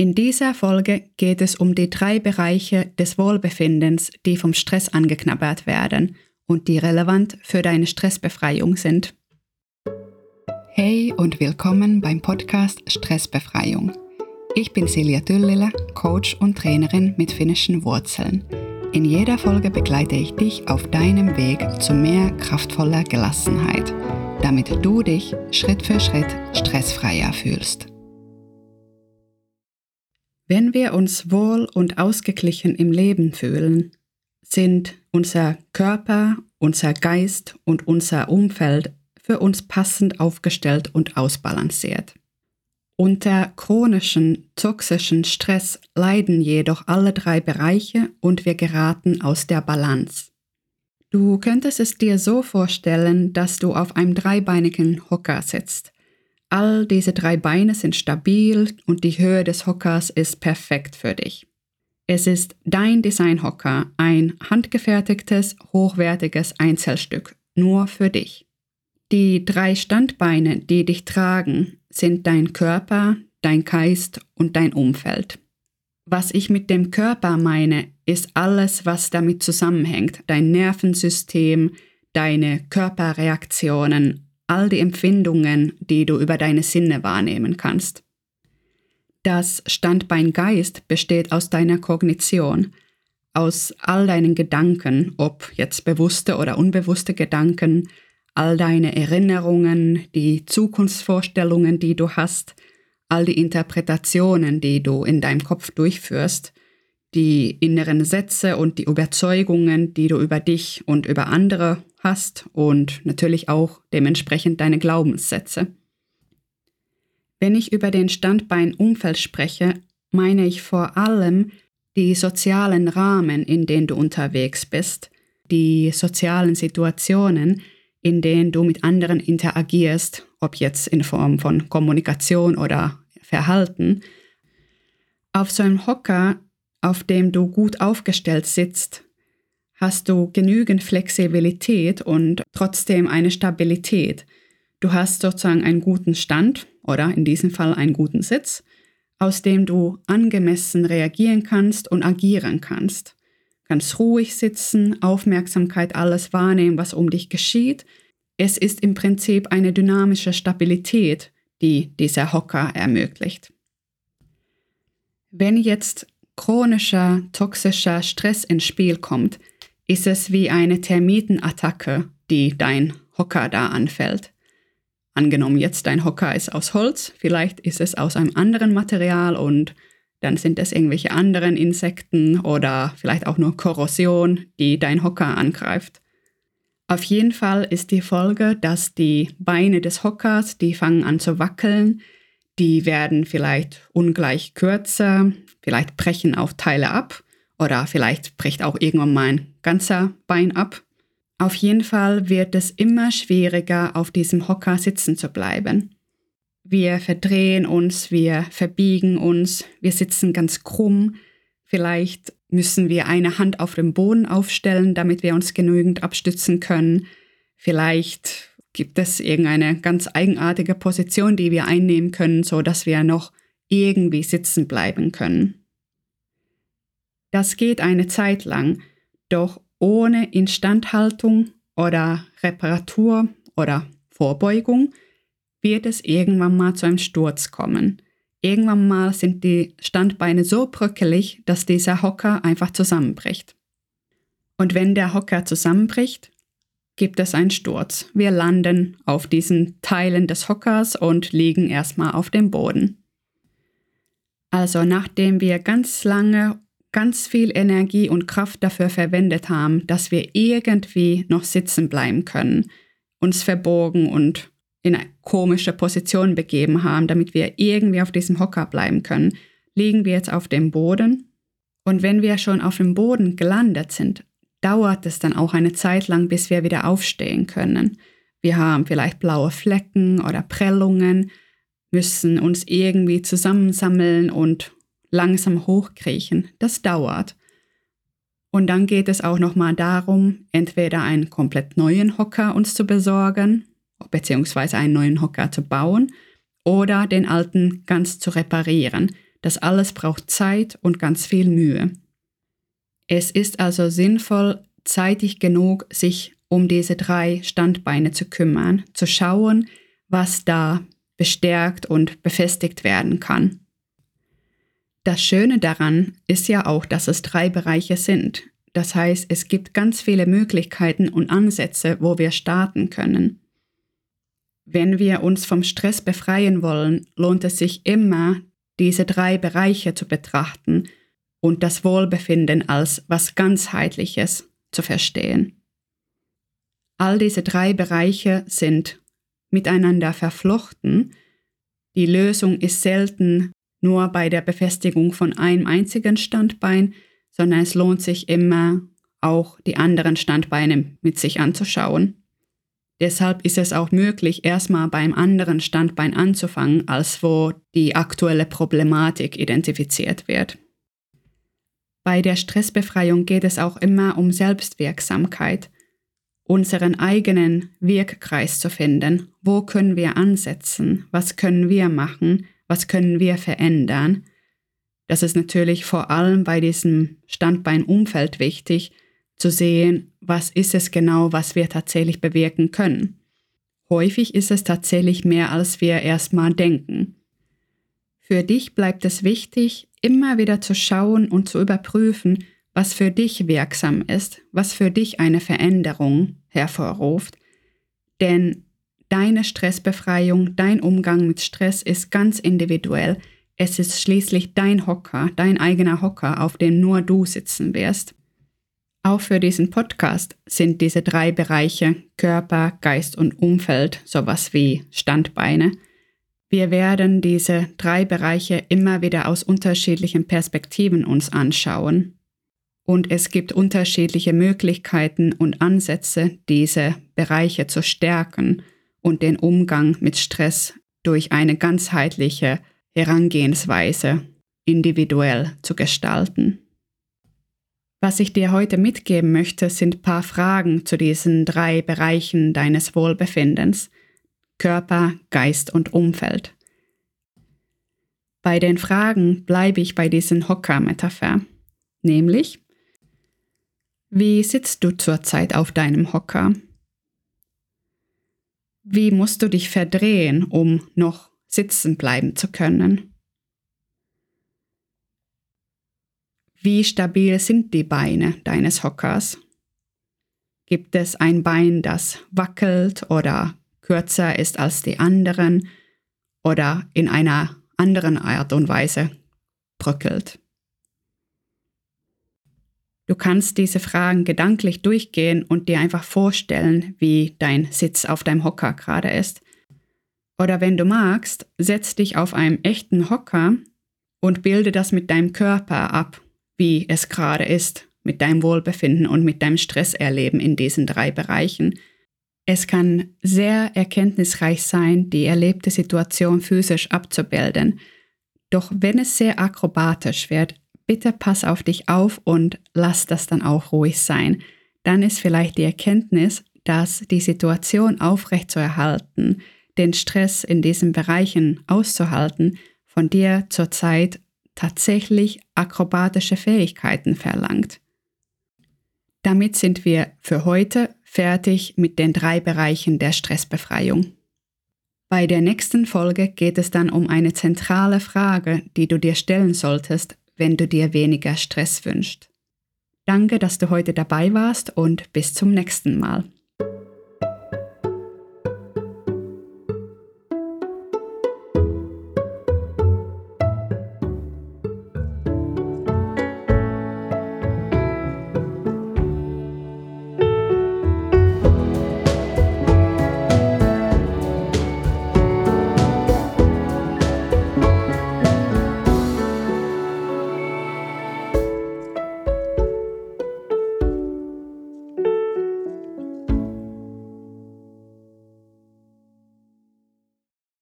In dieser Folge geht es um die drei Bereiche des Wohlbefindens, die vom Stress angeknabbert werden und die relevant für deine Stressbefreiung sind. Hey und willkommen beim Podcast Stressbefreiung. Ich bin Silja Tüllile, Coach und Trainerin mit finnischen Wurzeln. In jeder Folge begleite ich dich auf deinem Weg zu mehr kraftvoller Gelassenheit, damit du dich Schritt für Schritt stressfreier fühlst. Wenn wir uns wohl und ausgeglichen im Leben fühlen, sind unser Körper, unser Geist und unser Umfeld für uns passend aufgestellt und ausbalanciert. Unter chronischen, toxischen Stress leiden jedoch alle drei Bereiche und wir geraten aus der Balance. Du könntest es dir so vorstellen, dass du auf einem dreibeinigen Hocker sitzt. All diese drei Beine sind stabil und die Höhe des Hockers ist perfekt für dich. Es ist dein Designhocker, ein handgefertigtes, hochwertiges Einzelstück, nur für dich. Die drei Standbeine, die dich tragen, sind dein Körper, dein Geist und dein Umfeld. Was ich mit dem Körper meine, ist alles, was damit zusammenhängt, dein Nervensystem, deine Körperreaktionen, all die Empfindungen, die du über deine Sinne wahrnehmen kannst. Das Standbein Geist besteht aus deiner Kognition, aus all deinen Gedanken, ob jetzt bewusste oder unbewusste Gedanken, all deine Erinnerungen, die Zukunftsvorstellungen, die du hast, all die Interpretationen, die du in deinem Kopf durchführst, die inneren Sätze und die Überzeugungen, die du über dich und über andere hast und natürlich auch dementsprechend deine Glaubenssätze. Wenn ich über den Standbein-Umfeld spreche, meine ich vor allem die sozialen Rahmen, in denen du unterwegs bist, die sozialen Situationen, in denen du mit anderen interagierst, ob jetzt in Form von Kommunikation oder Verhalten. Auf so einem Hocker, auf dem du gut aufgestellt sitzt, hast du genügend Flexibilität und trotzdem eine Stabilität. Du hast sozusagen einen guten Stand oder in diesem Fall einen guten Sitz, aus dem du angemessen reagieren kannst und agieren kannst. Ganz ruhig sitzen, Aufmerksamkeit alles wahrnehmen, was um dich geschieht. Es ist im Prinzip eine dynamische Stabilität, die dieser Hocker ermöglicht. Wenn jetzt chronischer, toxischer Stress ins Spiel kommt, ist es wie eine Termitenattacke, die dein Hocker da anfällt. Angenommen jetzt dein Hocker ist aus Holz, vielleicht ist es aus einem anderen Material und dann sind es irgendwelche anderen Insekten oder vielleicht auch nur Korrosion, die dein Hocker angreift. Auf jeden Fall ist die Folge, dass die Beine des Hockers, die fangen an zu wackeln, die werden vielleicht ungleich kürzer, vielleicht brechen auch Teile ab oder vielleicht bricht auch irgendwann mal ein ganzer Bein ab. Auf jeden Fall wird es immer schwieriger, auf diesem Hocker sitzen zu bleiben. Wir verdrehen uns, wir verbiegen uns, wir sitzen ganz krumm. Vielleicht müssen wir eine Hand auf dem Boden aufstellen, damit wir uns genügend abstützen können. Vielleicht gibt es irgendeine ganz eigenartige Position, die wir einnehmen können, so dass wir noch irgendwie sitzen bleiben können. Das geht eine Zeit lang, doch ohne Instandhaltung oder Reparatur oder Vorbeugung wird es irgendwann mal zu einem Sturz kommen. Irgendwann mal sind die Standbeine so bröckelig, dass dieser Hocker einfach zusammenbricht. Und wenn der Hocker zusammenbricht, gibt es einen Sturz. Wir landen auf diesen Teilen des Hockers und liegen erstmal auf dem Boden. Also nachdem wir ganz lange ganz viel Energie und Kraft dafür verwendet haben, dass wir irgendwie noch sitzen bleiben können, uns verborgen und in eine komische Position begeben haben, damit wir irgendwie auf diesem Hocker bleiben können, liegen wir jetzt auf dem Boden. Und wenn wir schon auf dem Boden gelandet sind, dauert es dann auch eine Zeit lang, bis wir wieder aufstehen können. Wir haben vielleicht blaue Flecken oder Prellungen, müssen uns irgendwie zusammensammeln und langsam hochkriechen. Das dauert. Und dann geht es auch nochmal darum, entweder einen komplett neuen Hocker uns zu besorgen, beziehungsweise einen neuen Hocker zu bauen, oder den alten ganz zu reparieren. Das alles braucht Zeit und ganz viel Mühe. Es ist also sinnvoll, zeitig genug sich um diese drei Standbeine zu kümmern, zu schauen, was da bestärkt und befestigt werden kann. Das Schöne daran ist ja auch, dass es drei Bereiche sind. Das heißt, es gibt ganz viele Möglichkeiten und Ansätze, wo wir starten können. Wenn wir uns vom Stress befreien wollen, lohnt es sich immer, diese drei Bereiche zu betrachten und das Wohlbefinden als was ganzheitliches zu verstehen. All diese drei Bereiche sind miteinander verflochten. Die Lösung ist selten nur bei der Befestigung von einem einzigen Standbein, sondern es lohnt sich immer auch die anderen Standbeine mit sich anzuschauen. Deshalb ist es auch möglich, erstmal beim anderen Standbein anzufangen, als wo die aktuelle Problematik identifiziert wird. Bei der Stressbefreiung geht es auch immer um Selbstwirksamkeit, unseren eigenen Wirkkreis zu finden. Wo können wir ansetzen? Was können wir machen? Was können wir verändern? Das ist natürlich vor allem bei diesem Standbeinumfeld wichtig, zu sehen, was ist es genau, was wir tatsächlich bewirken können. Häufig ist es tatsächlich mehr, als wir erstmal denken. Für dich bleibt es wichtig, immer wieder zu schauen und zu überprüfen, was für dich wirksam ist, was für dich eine Veränderung hervorruft. Denn deine Stressbefreiung, dein Umgang mit Stress ist ganz individuell. Es ist schließlich dein Hocker, dein eigener Hocker, auf dem nur du sitzen wirst. Auch für diesen Podcast sind diese drei Bereiche Körper, Geist und Umfeld sowas wie Standbeine. Wir werden diese drei Bereiche immer wieder aus unterschiedlichen Perspektiven uns anschauen. Und es gibt unterschiedliche Möglichkeiten und Ansätze, diese Bereiche zu stärken und den Umgang mit Stress durch eine ganzheitliche Herangehensweise individuell zu gestalten. Was ich dir heute mitgeben möchte, sind ein paar Fragen zu diesen drei Bereichen deines Wohlbefindens Körper, Geist und Umfeld. Bei den Fragen bleibe ich bei diesen Hocker-Metapher, nämlich Wie sitzt du zurzeit auf deinem Hocker? Wie musst du dich verdrehen, um noch sitzen bleiben zu können? Wie stabil sind die Beine deines Hockers? Gibt es ein Bein, das wackelt oder kürzer ist als die anderen oder in einer anderen Art und Weise bröckelt? Du kannst diese Fragen gedanklich durchgehen und dir einfach vorstellen, wie dein Sitz auf deinem Hocker gerade ist. Oder wenn du magst, setz dich auf einem echten Hocker und bilde das mit deinem Körper ab wie es gerade ist mit deinem Wohlbefinden und mit deinem Stresserleben in diesen drei Bereichen. Es kann sehr erkenntnisreich sein, die erlebte Situation physisch abzubilden. Doch wenn es sehr akrobatisch wird, bitte pass auf dich auf und lass das dann auch ruhig sein. Dann ist vielleicht die Erkenntnis, dass die Situation aufrechtzuerhalten, den Stress in diesen Bereichen auszuhalten, von dir zurzeit tatsächlich akrobatische Fähigkeiten verlangt. Damit sind wir für heute fertig mit den drei Bereichen der Stressbefreiung. Bei der nächsten Folge geht es dann um eine zentrale Frage, die du dir stellen solltest, wenn du dir weniger Stress wünschst. Danke, dass du heute dabei warst und bis zum nächsten Mal.